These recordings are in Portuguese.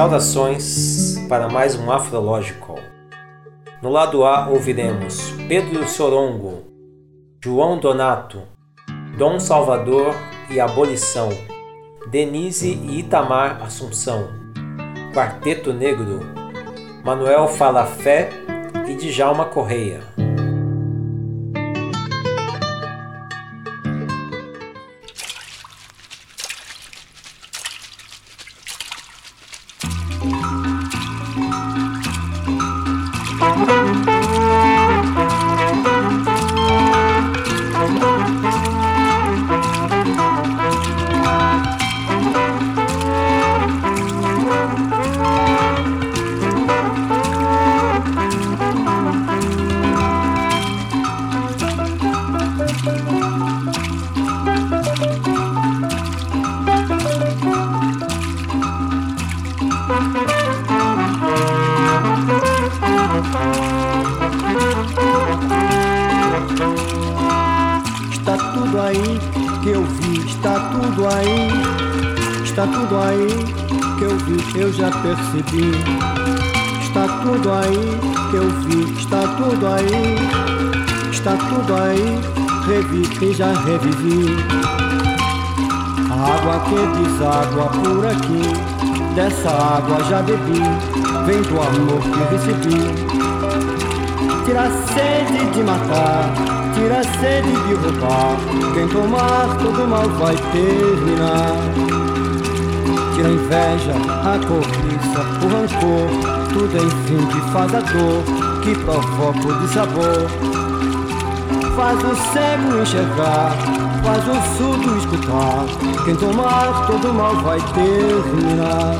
Saudações para mais um Afrológico. No lado A ouviremos Pedro Sorongo, João Donato, Dom Salvador e Abolição, Denise e Itamar Assunção, Quarteto Negro, Manuel Falafé e Djalma Correia. Revi e já revivi. A água que deságua por aqui, dessa água já bebi, vem do amor que recebi. Tira a sede de matar, tira a sede de roubar, quem tomar todo mal vai terminar tira a inveja, a cobiça, o rancor, tudo enfim que faz a dor, que provoca o dissabor. Faz o cego enxergar, faz o surdo escutar, quem tomar todo mal vai terminar.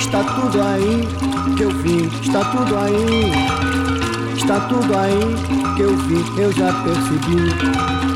Está tudo aí que eu vi, está tudo aí Está tudo aí que eu vi, eu já percebi.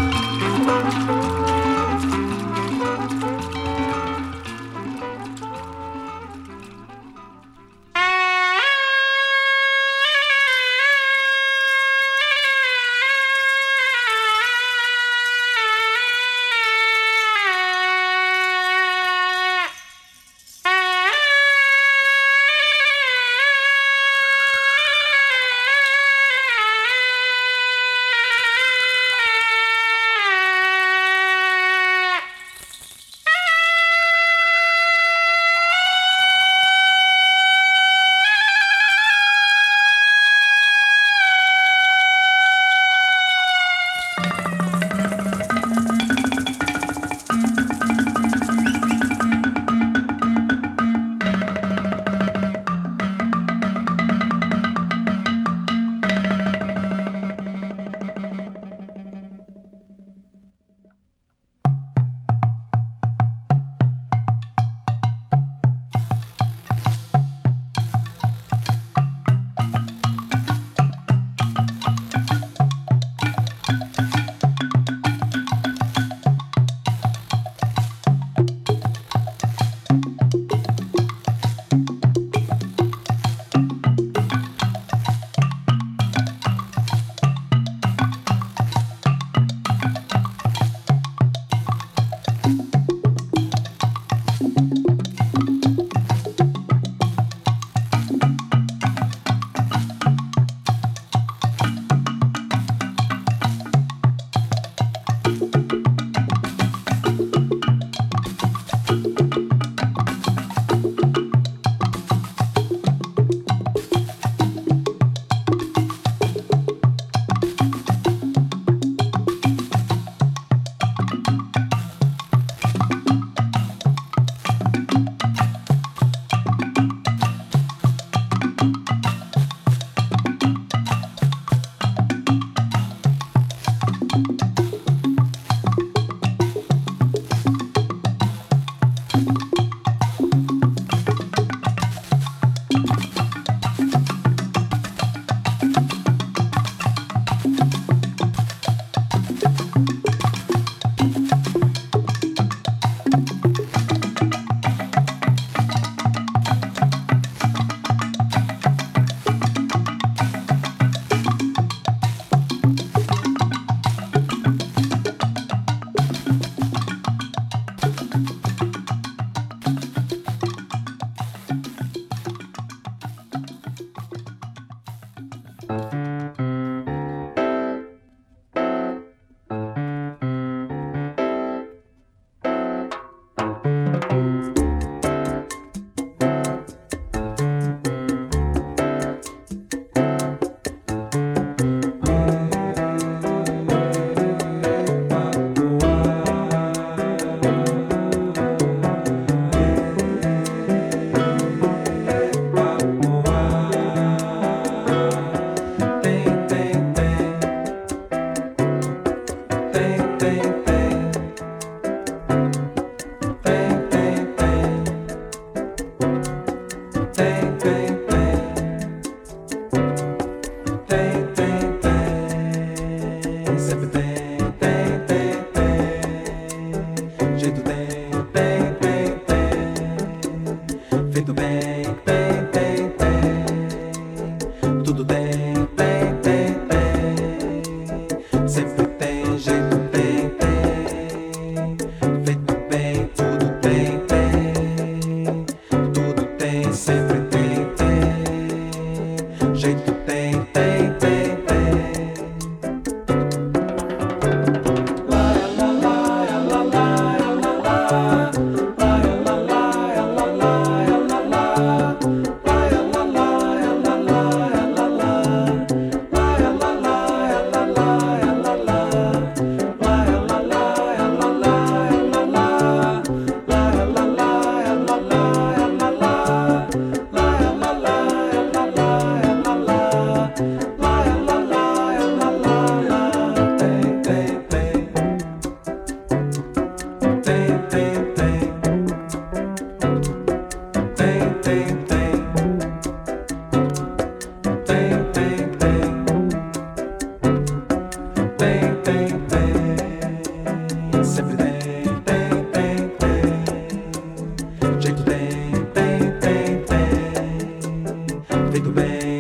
away.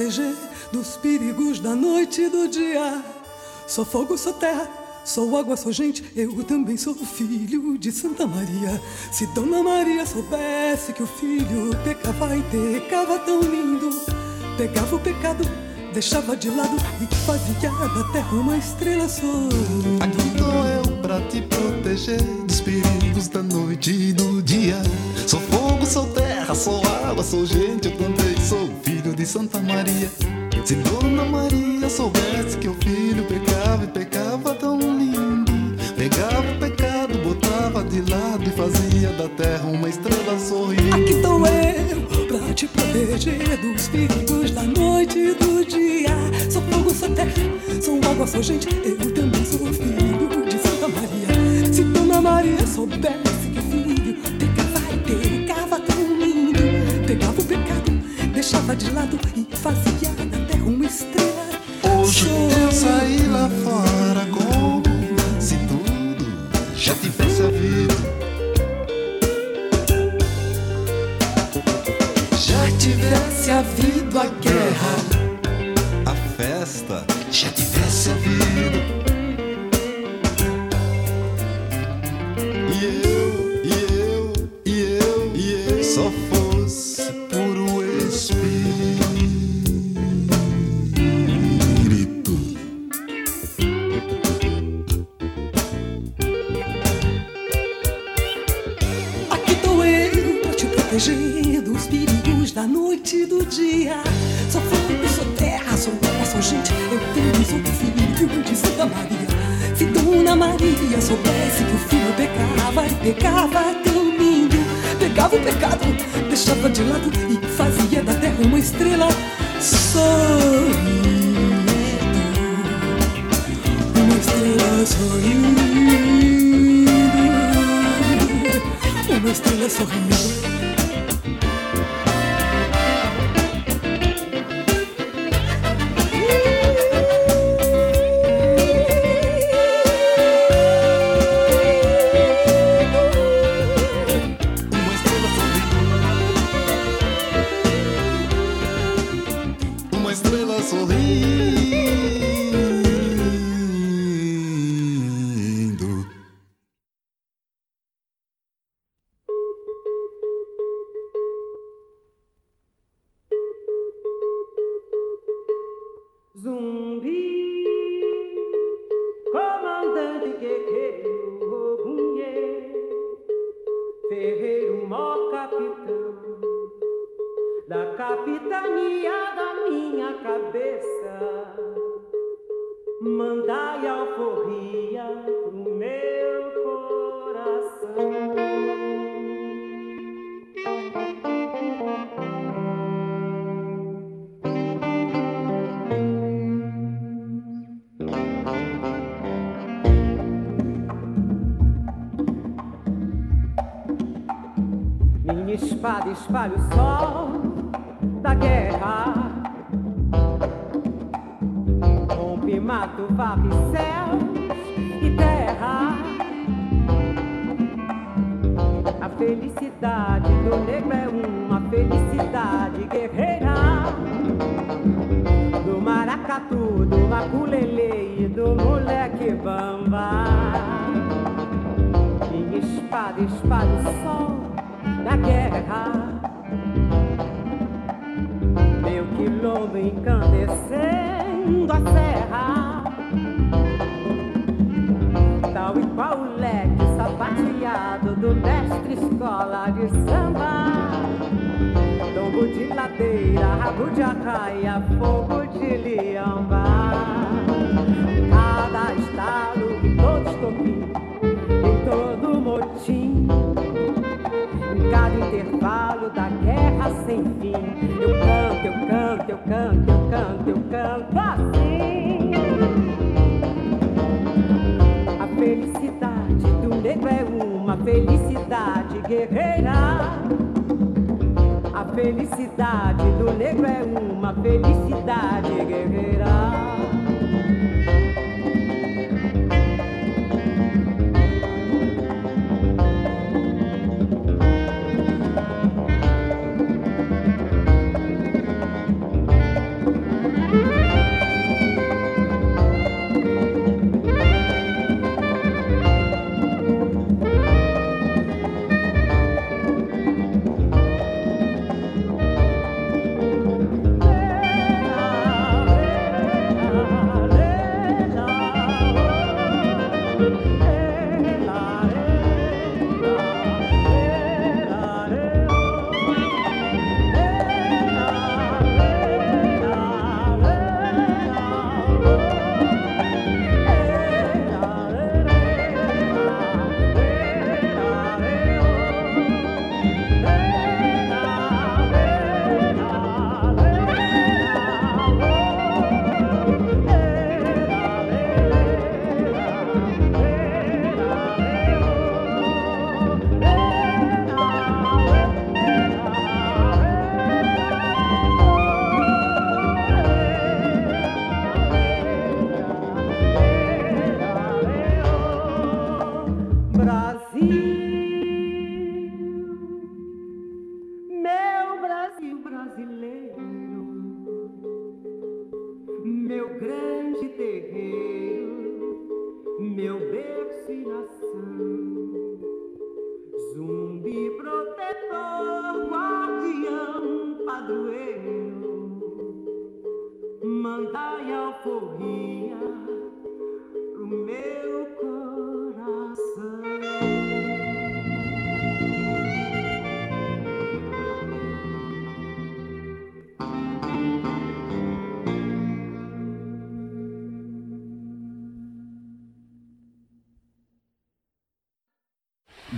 Proteger dos perigos da noite e do dia. Sou fogo, sou terra, sou água, sou gente. Eu também sou filho de Santa Maria. Se Dona Maria soubesse que o filho pecava e pecava tão lindo, pegava o pecado deixava de lado e fazia da terra uma estrela sorrindo. Aqui tô eu pra te proteger dos perigos da noite e do dia. Sou fogo, sou terra, sou água, sou gente, eu também sou filho de Santa Maria. Se Dona Maria soubesse que o filho pecava e pecava tão lindo, pegava o pecado, botava de lado e fazia da terra uma estrela sorrindo. Aqui tô eu pra te proteger dos perigos da noite e do dia. Sou fogo, sou terra, sou água, sou gente, eu também sou filho de Santa Maria. Se Dona Maria soubesse deixava de lado e fazia da terra uma estrela. Hoje eu saí lá fora como se tudo já tivesse havido. Já tivesse havido a estrela sorrindo. Uma estrela sorrindo. Rompe, mato, varre céus e terra. A felicidade do negro é uma felicidade guerreira. Do maracatu, do maculele e do moleque bamba. Minha espada espalha o sol da guerra. Meu quilombo a serra. Tal e qual o leque sapateado do mestre escola de samba. Tombo de ladeira, rabo de arraia, fogo de liamba. Cada estalo todo estopim, em todo motim. Cada intervalo da guerra sem fim, eu canto, eu canto, eu canto, eu canto, eu canto assim. A felicidade do negro é uma felicidade guerreira. A felicidade do negro é uma felicidade guerreira.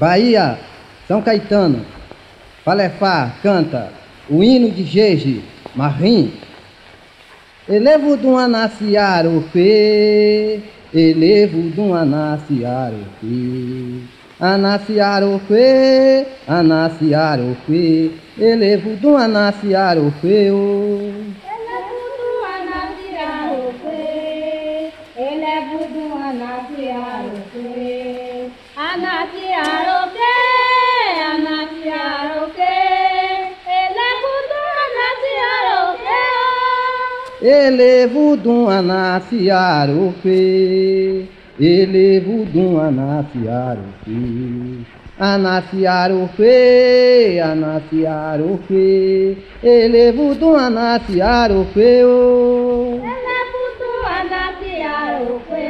Bahia, São Caetano, Palefá canta o hino de Jeje, Marrim. Elevo de um anaciaro fê, elevo fê. Anaciaro fê, anaciaro fê, elevo fê. oh. Ele Elevo de um anaciaro fê, elevo de um anaciaro fê. Anaciaro fê, anaciaro fê, elevo de um anaciaro fê. oh. Ele é voodoo anasiarope,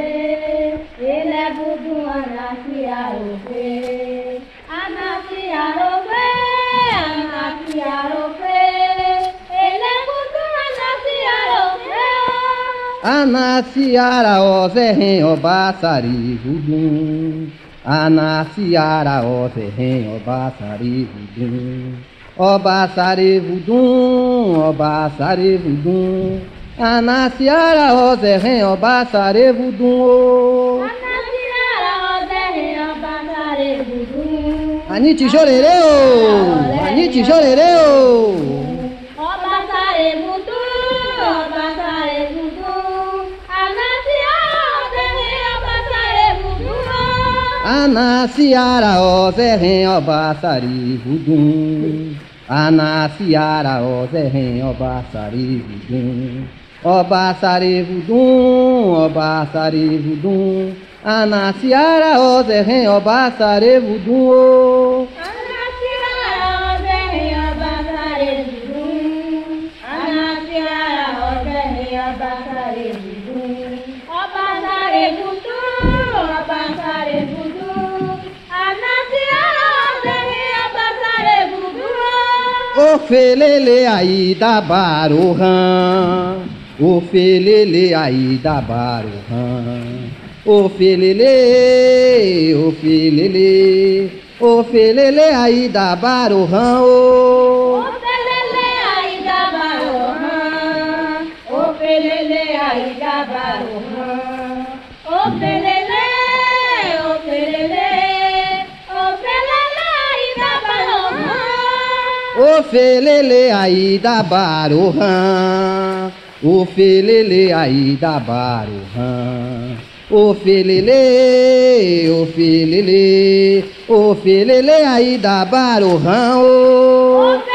ele é voodoo anasiarope, anasiarope, anasiarope, ele Anaciara ó zerren ó baçari vudum Anaciara ó zerren ó baçari vudum Ó baçari vudum, ó baçari vudum Anaciara ó zerren ó baçari vudum Anite jorereu, Anite jorereu Anaciara ó zerren ó baçari vudum. Anaciara ó zerren ó baçari vudum. Ó baçari vudum, ó baçari vudum. Anaciara ó zerren ó baçari vudum oh. O felele aí da Baruhan, o felele aí da Baruhan, o felele, o felele, o felele aí da Baruhan, oh. O felele aí da Baruhan, o felele aí da Baruhan. O felele, o felele, o felele aí da Baruhan, oh.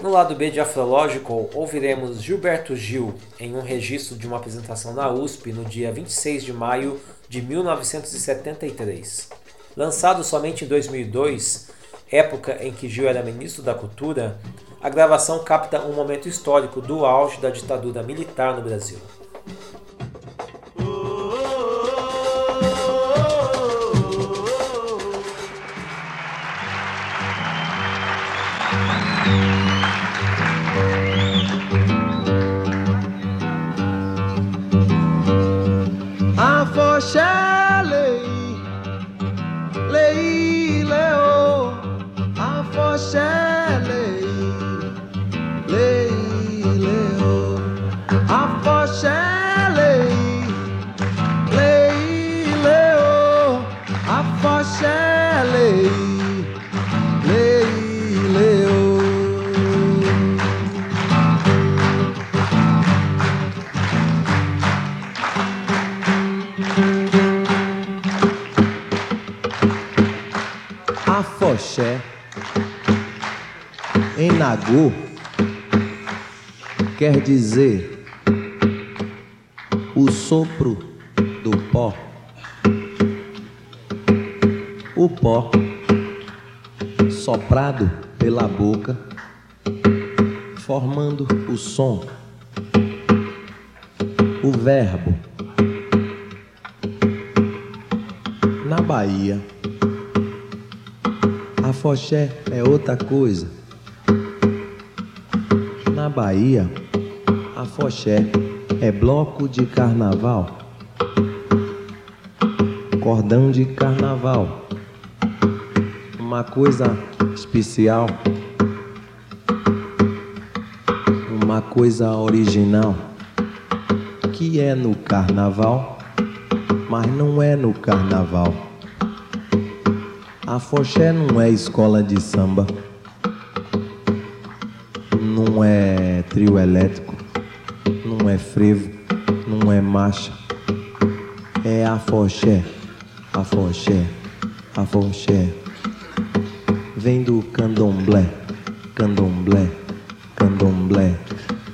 No lado B de Afrological, ouviremos Gilberto Gil em um registro de uma apresentação na USP no dia 26 de maio de 1973. Lançado somente em 2002, época em que Gil era ministro da Cultura, a gravação capta um momento histórico do auge da ditadura militar no Brasil. Nagô quer dizer o sopro do pó. O pó soprado pela boca, formando o som. O verbo. Na Bahia. Afoxé é outra coisa. Na Bahia, afoxé é bloco de carnaval, cordão de carnaval, uma coisa especial, uma coisa original, que é no carnaval, mas não é no carnaval. Afoxé não é escola de samba, trio elétrico, não é frevo, não é marcha, é afoxé, afoxé, afoxé. Vem do candomblé, candomblé, candomblé,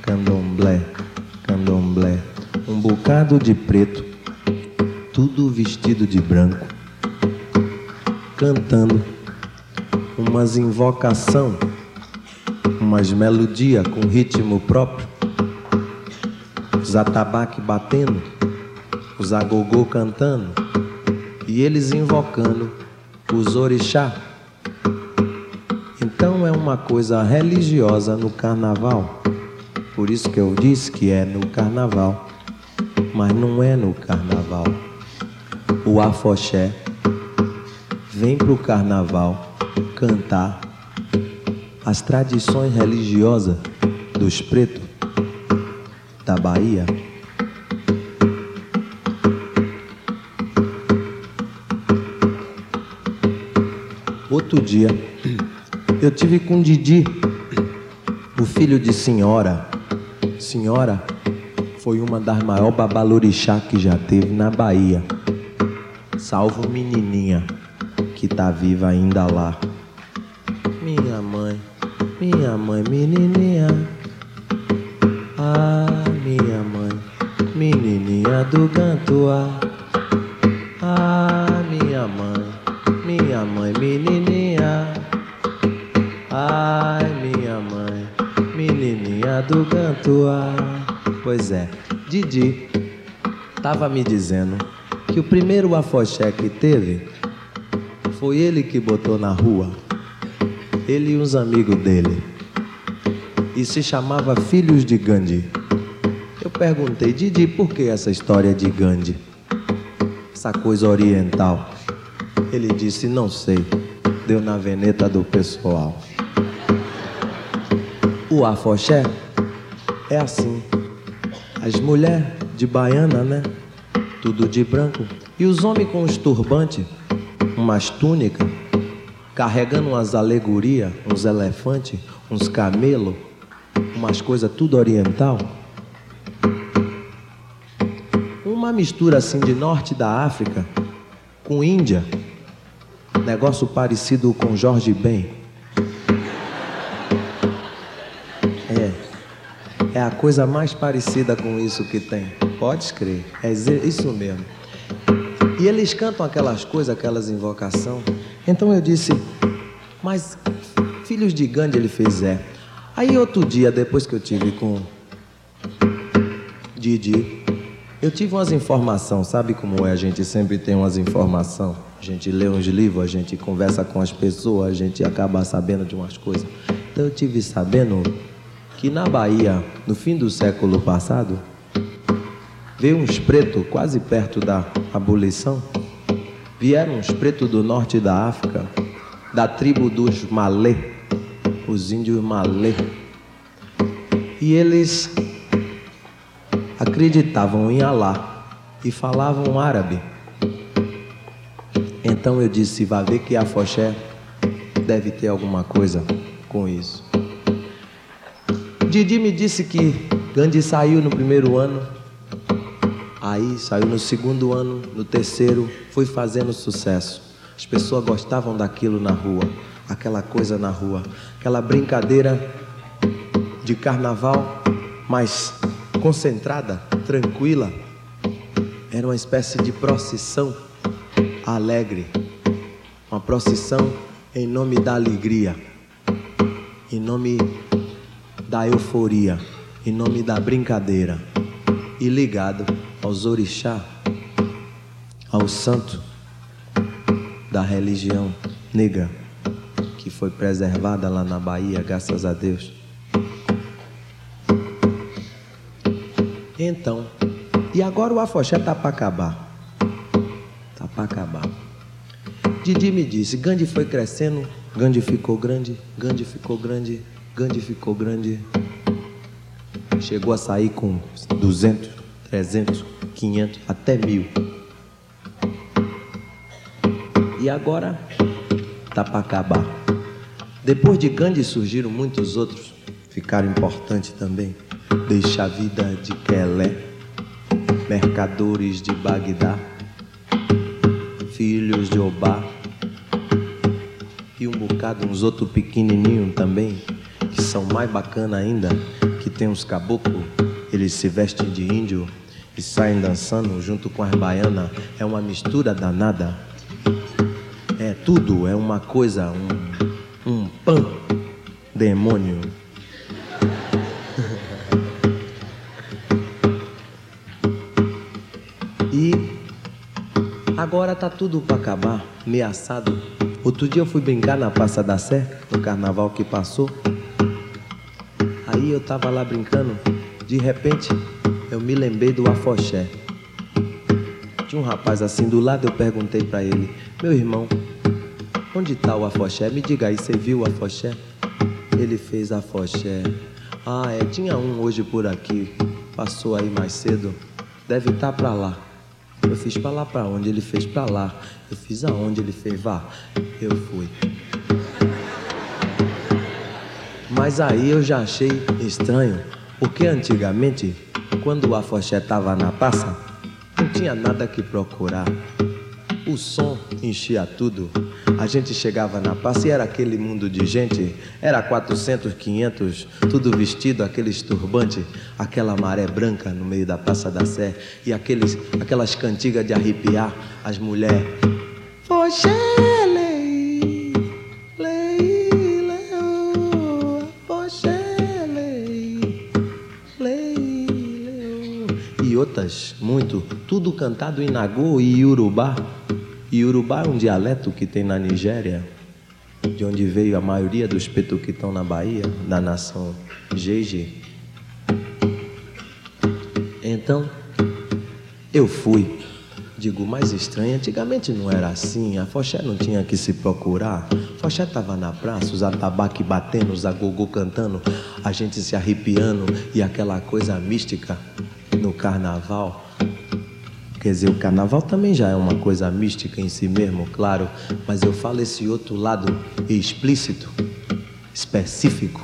candomblé, candomblé. Um bocado de preto, tudo vestido de branco cantando umas invocação, umas melodia com ritmo próprio, os atabaque batendo, os agogô cantando e eles invocando os orixá. Então é uma coisa religiosa no carnaval. Por isso que eu disse que é no carnaval, mas não é no carnaval. O afoxé vem pro carnaval cantar as tradições religiosas dos pretos da Bahia. Outro dia, eu tive com Didi, o filho de senhora. Senhora foi uma das maiores babalorixá que já teve na Bahia. Salvo menininha que tá viva ainda lá. Minha mãe, menininha. Ah, minha mãe, menininha do Gantuá. Ah, minha mãe, minha mãe, menininha. Ai, minha mãe, menininha do Gantuá. Pois é, Didi tava me dizendo que o primeiro afoxé que teve foi ele que botou na rua. Ele e uns amigos dele. E se chamava Filhos de Gandhi. Eu perguntei, Didi, por que essa história de Gandhi? Essa coisa oriental. Ele disse, não sei. Deu na veneta do pessoal. O afoxé é assim. As mulheres de baiana, né? Tudo de branco. E os homens com os turbantes umas túnicas, carregando umas alegorias, uns elefantes, uns camelos, umas coisas tudo oriental. Uma mistura assim de norte da África com Índia. Negócio parecido com Jorge Ben. É. É a coisa mais parecida com isso que tem. Pode crer. É isso mesmo. E eles cantam aquelas coisas, aquelas invocação. Então eu disse, mas filhos de Gandhi ele fez é. Aí outro dia, depois que eu tive com Didi, eu tive umas informações, sabe como é? A gente sempre tem umas informações. A gente lê uns livros, a gente conversa com as pessoas, a gente acaba sabendo de umas coisas. Então eu tive sabendo que na Bahia, no fim do século passado, veio uns pretos quase perto da abolição. Vieram uns pretos do norte da África, da tribo dos Malê, os índios Malê. E eles acreditavam em Alá e falavam árabe. Então eu disse, vai ver que a Foché deve ter alguma coisa com isso. Didi me disse que Gandhi saiu no primeiro ano, aí saiu no segundo ano, no terceiro, foi fazendo sucesso. As pessoas gostavam daquilo na rua, aquela coisa na rua, aquela brincadeira de carnaval, mas concentrada, tranquila. Era uma espécie de procissão alegre, uma procissão em nome da alegria, em nome da euforia, em nome da brincadeira e ligado aos orixá, ao santo da religião negra que foi preservada lá na Bahia, graças a Deus. Então, e agora o afoxé tá para acabar. Tá para acabar. Didi me disse, Gandhi foi crescendo, Gandhi ficou grande, Gandhi ficou grande, Gandhi ficou grande. Chegou a sair com 200, 300, 500, até mil. E agora tá para acabar. Depois de Gandhi surgiram muitos outros, ficaram importantes também. Deixa a vida de Kelé, mercadores de Bagdá, filhos de Obá e um bocado uns outros pequenininhos também, que são mais bacana ainda, que tem uns caboclos, eles se vestem de índio e saem dançando junto com as baianas, é uma mistura danada. É tudo, é uma coisa, um, um pan demônio. Agora tá tudo para acabar, ameaçado. Outro dia eu fui brincar na Praça da Sé, no carnaval que passou. Aí eu tava lá brincando, de repente eu me lembrei do afoxé. Tinha um rapaz assim do lado, eu perguntei para ele: Meu irmão, onde tá o afoxé? Me diga aí, você viu o afoxé? Ele fez afoxé. Ah, é, tinha um hoje por aqui, passou aí mais cedo, deve estar tá pra lá. Eu fiz pra lá pra onde? Ele fez pra lá. Eu fiz aonde? Ele fez vá. Eu fui. Mas aí eu já achei estranho, porque antigamente, quando o afoxé tava na praça, não tinha nada que procurar. O som enchia tudo. A gente chegava na praça e era aquele mundo de gente. Era 400, 500, tudo vestido, aqueles turbantes, aquela maré branca no meio da Praça da Sé e aqueles, aquelas cantigas de arrepiar as mulheres. E outras, muito, tudo cantado em Nagô e Urubá. E Urubá é um dialeto que tem na Nigéria, de onde veio a maioria dos petu que estão na Bahia, da nação Jeje. Então, eu fui. Digo, mais estranho, antigamente não era assim, a foché não tinha que se procurar. Foché estava na praça, os atabaque batendo, os agogô cantando, a gente se arrepiando e aquela coisa mística no carnaval. Quer dizer, o carnaval também já é uma coisa mística em si mesmo, claro, mas eu falo esse outro lado explícito, específico,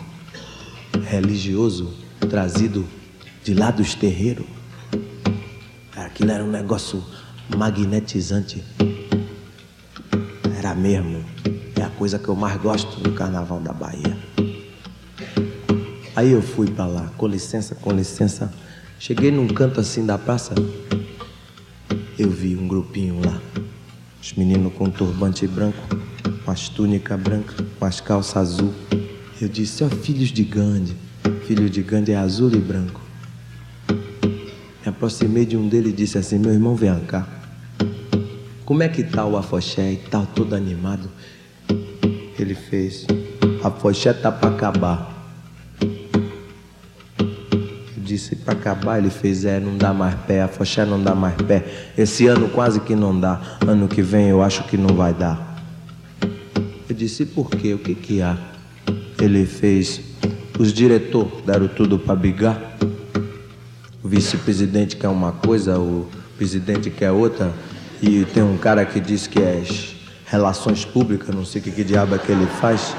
religioso, trazido de lá dos terreiros. Aquilo era um negócio magnetizante. Era mesmo. É a coisa que eu mais gosto do carnaval da Bahia. Aí eu fui para lá, com licença, com licença. Cheguei num canto assim da praça. Eu vi um grupinho lá. Os meninos com turbante branco, com as túnicas brancas, com as calças azul. Eu disse, ó filhos de Gandhi. Filho de Gandhi é azul e branco. Me aproximei de um deles e disse assim, meu irmão, vem cá. Como é que tá o afoxé e tal, todo animado? Ele fez, afoxé tá para acabar. Disse, para acabar, ele fez, é, não dá mais pé, afoxé não dá mais pé. Esse ano quase que não dá, ano que vem eu acho que não vai dar. Eu disse, por quê? O que que há? Ele fez, os diretores deram tudo para brigar. O vice-presidente quer uma coisa, o presidente quer outra. E tem um cara que diz que é relações públicas, não sei o que, que diabo é que ele faz.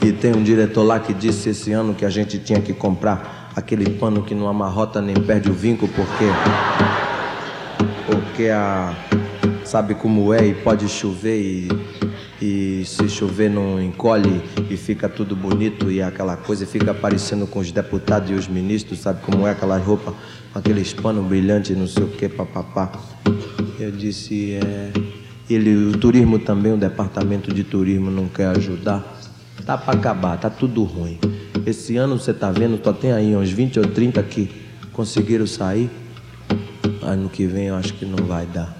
E tem um diretor lá que disse esse ano que a gente tinha que comprar aquele pano que não amarrota nem perde o vinco, porque. Porque a. Sabe como é e pode chover e. E se chover não encolhe e fica tudo bonito e aquela coisa fica aparecendo com os deputados e os ministros, sabe como é aquela roupa, aqueles panos brilhantes, não sei o que, papapá. Eu disse, é. Ele, o turismo também, o departamento de turismo não quer ajudar. Tá para acabar, tá tudo ruim. Esse ano você tá vendo, só tem aí uns 20 ou 30 que conseguiram sair. Ano que vem eu acho que não vai dar.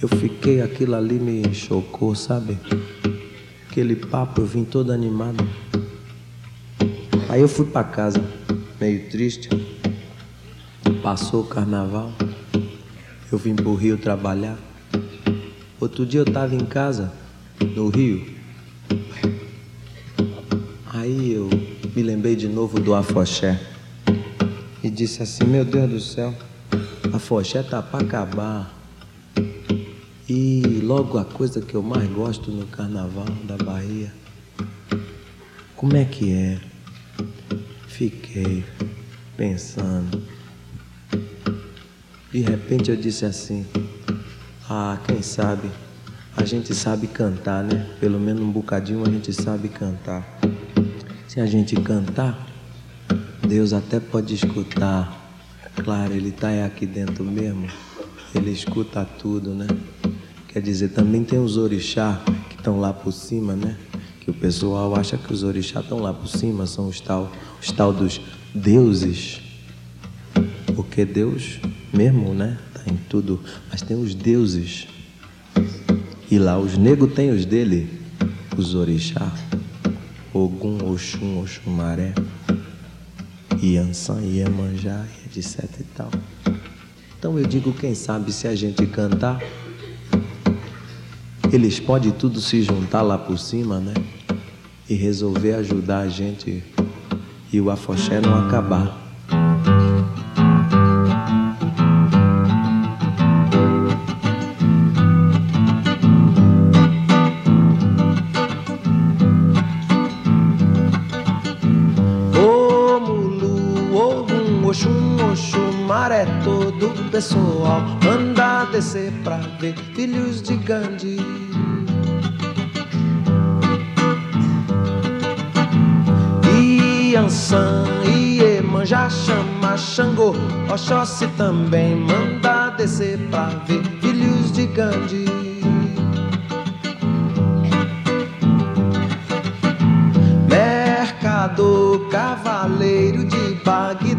Eu fiquei, aquilo ali me chocou, sabe? Aquele papo, eu vim todo animado. Aí eu fui para casa, meio triste. Passou o carnaval. Eu vim pro Rio trabalhar. Outro dia eu tava em casa, no Rio. Aí eu me lembrei de novo do afoxé. E disse assim, meu Deus do céu, afoxé tá pra acabar. E logo a coisa que eu mais gosto no carnaval da Bahia. Como é que é? Fiquei pensando. De repente eu disse assim: Ah, quem sabe? A gente sabe cantar, né? Pelo menos um bocadinho a gente sabe cantar. Se a gente cantar, Deus até pode escutar. Claro, Ele está aqui dentro mesmo. Ele escuta tudo, né? Quer dizer, também tem os orixá que estão lá por cima, né? Que o pessoal acha que os orixá estão lá por cima, são os tal, os tal dos deuses. Porque Deus mesmo, né? Tá em tudo, mas tem os deuses. E lá os negros têm os dele, os orixá. Ogum, Oxum, Oxumaré, Iansã, Iemanjá, etc e tal. Então eu digo, quem sabe se a gente cantar, eles podem tudo se juntar lá por cima, né? E resolver ajudar a gente e o afoxé não acabar. Oxumaré, todo pessoal anda a descer pra ver filhos de Gandhi. Iansã, Iemanjá, chama Xangô, Oxóssi também manda descer pra ver filhos de Gandhi. Mercador, cavaleiro de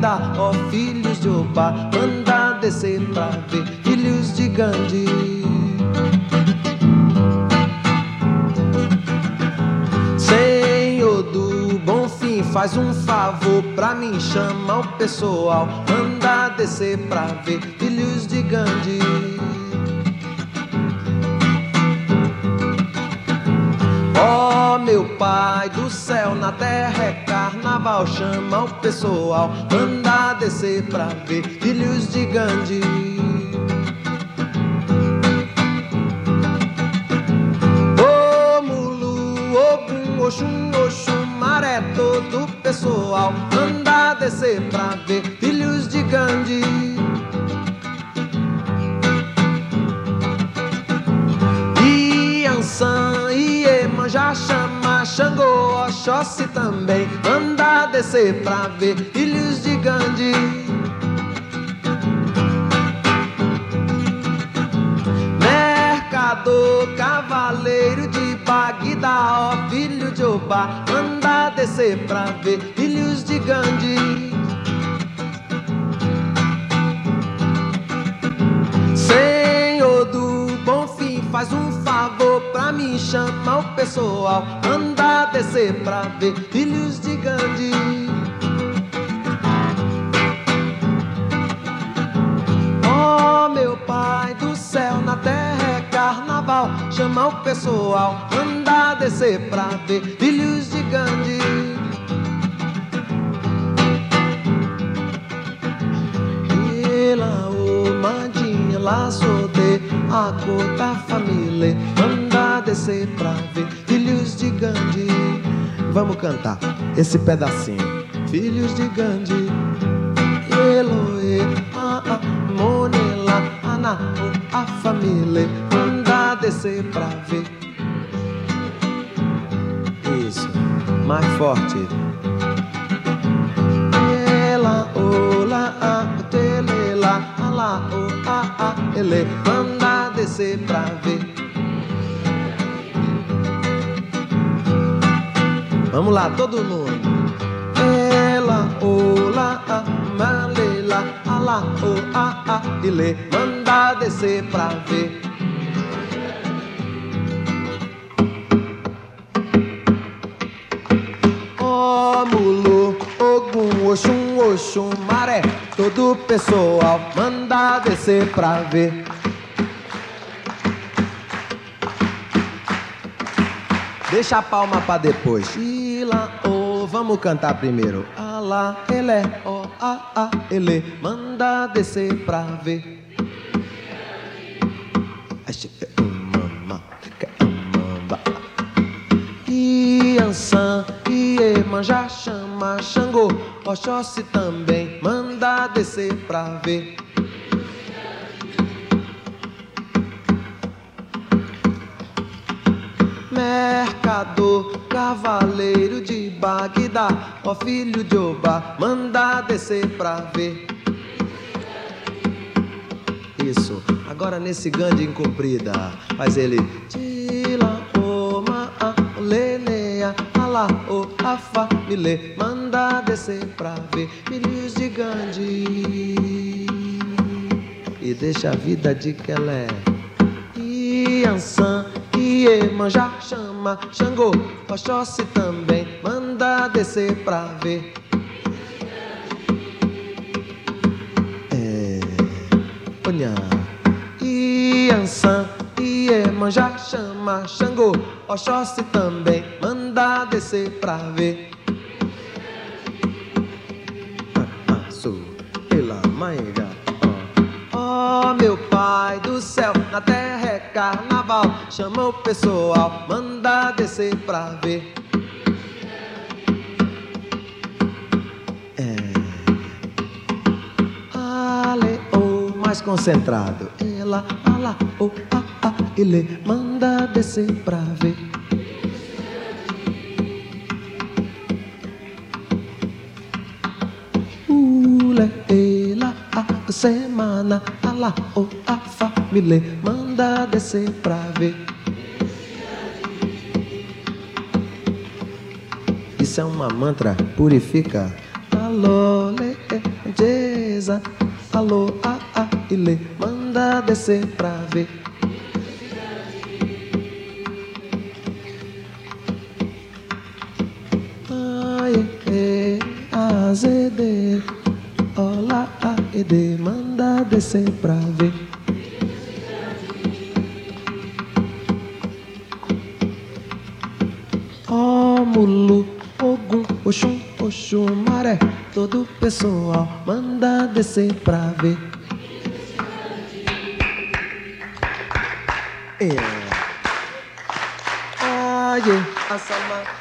Ó filhos de Obá, manda descer pra ver filhos de Gandhi. Senhor do bom fim, faz um favor pra mim, chama o pessoal, manda descer pra ver filhos de Gandhi. Ó meu pai do céu, na terra é carnaval chama o pessoal, manda descer pra ver filhos de Gandhi. Ô Mulu, Ogum, Oxum, maré todo pessoal, manda descer pra ver filhos de Gandhi. Iansã, Iemanjá, chama Xangô, Oxóssi também. Manda descer pra ver filhos de Gandhi. Mercador, cavaleiro de Bagdá Ó filho de Obá, manda descer pra ver filhos de Gandhi. Senhor do bom fim, faz um pra mim, chama o pessoal, anda descer pra ver filhos de Gandhi. Oh meu pai do céu, na terra é carnaval, chama o pessoal, anda descer pra ver filhos de Gandhi. Ela, o Mandinha, lá sou de a cor da família, descer pra ver filhos de Gandhi. Vamos cantar esse pedacinho. Filhos de Gandhi, Eloe, a a Monela, Ana, o, a família, manda descer pra ver. Isso, mais forte. Ela, ola, a, telela, ala, o, a, a, ele, manda descer pra ver. Vamos lá, todo mundo. Ela, ola, a, malela, ala, o, a, a, ele, manda descer pra ver. Ó Mulu, Ogum, Oxum, Oxum, Maré, todo pessoal manda descer pra ver. Deixa a palma pra depois. Ila, oh, vamos cantar primeiro. Alá, ele, ó, a, a, ele, manda descer pra ver. Ache- um, mama, que- um, mamba. Iansã, Iemanjá chama Xangô, Oxóssi também manda descer pra ver. Mercador, cavaleiro de Bagdá, ó filho de Obá, manda descer pra ver. Isso, agora nesse Gandhi incumprida, faz ele. Tila, oma, a, lenea, ala, o, afa, mile, manda descer pra ver filhos de Gandhi. E deixa a vida de que ela é. Iansã, Iemanjá chama Xangô, Oxóssi também manda descer pra ver. É. Olha. Iansã, Iemanjá chama Xangô, Oxóssi também manda descer pra ver. Chama o pessoal, manda descer pra ver. É. Ale, oh, mais concentrado. Ela, ala, oh, ah, ah, ele manda descer pra ver. Ule, ela, a semana, ala, o, a família, manda descer pra ver. Isso é uma mantra, purifica. Alô, le, e, jeza, alô, a, a, ile, manda descer pra ver. Mulu, ogum, oxum, oxum, maré, todo pessoal manda descer pra ver. É. Ai, é, assama.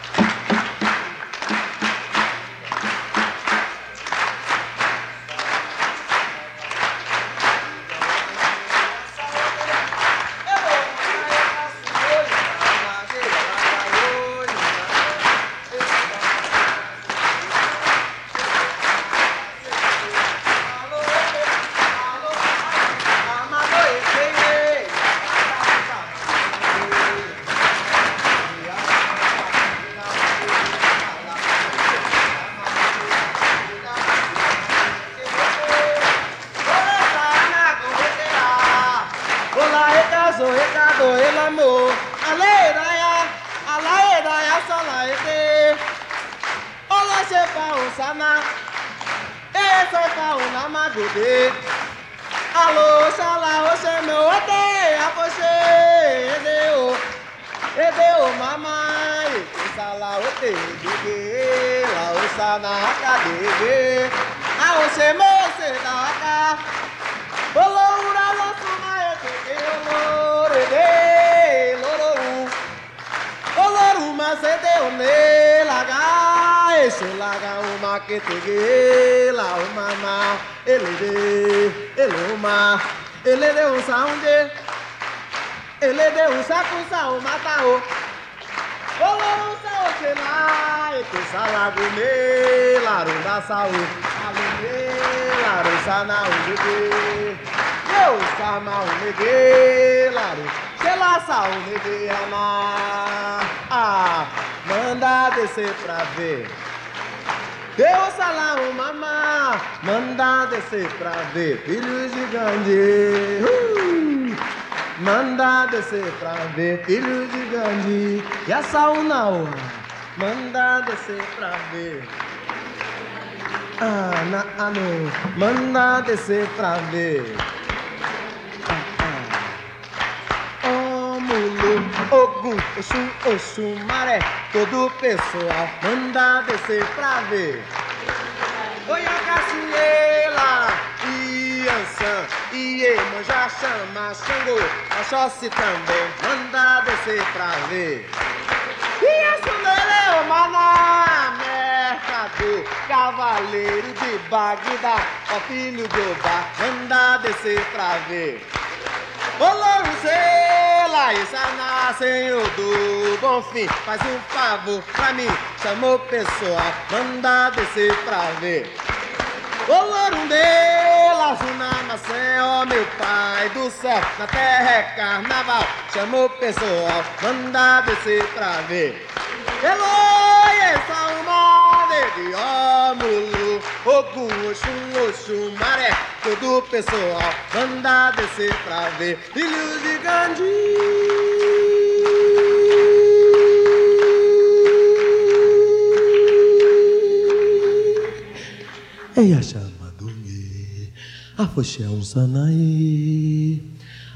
Ele de um saunde ele de um saco sao mata o Olo sa o se la ete salago me la runda sao alo me la rusana o de eu sama o nege la se la sao nege ama. Ah manda descer pra ver Deus salam mamá, manda descer pra ver filhos de Gandhi. Uh! Manda descer pra ver filhos de Gandhi. E a sauna, manda descer pra ver. Ah, ah, não. Manda descer pra ver. Mulu, Ogum, Oxum, Oxum, Maré, todo pessoal manda descer pra ver. Oi, a Caçueira, Iansã, Iemanjá, chama Xangô, Oxóssi também manda descer pra ver. E a o Maná, Mercador, Cavaleiro de Bagdá, ó filho de Obá, manda descer pra ver. Olórí Sela, Isana, Senhor do Bom Fim, faz um favor pra mim, chamou o pessoal, manda descer pra ver. Olórum dela, Junamacé, ó meu pai do céu, na terra é carnaval, chamou pessoal, manda descer pra ver. Eloi, essa uma de ó mulu, Ogum, Oxum, Oxum, Maré, todo o pessoal, manda descer pra ver, filhos de Gandhi. Eia chamadungue, afoxé um sanaí,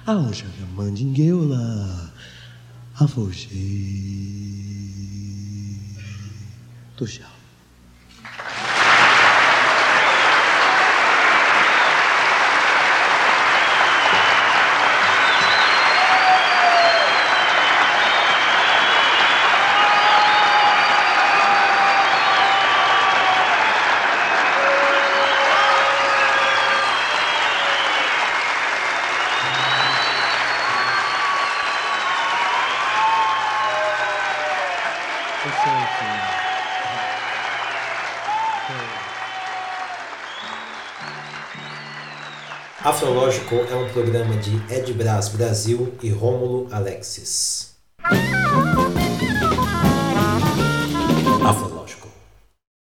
aonja mandingueula, afoxé. Tuxau. É um programa de Ed Brás Brasil e Rômulo Alexis.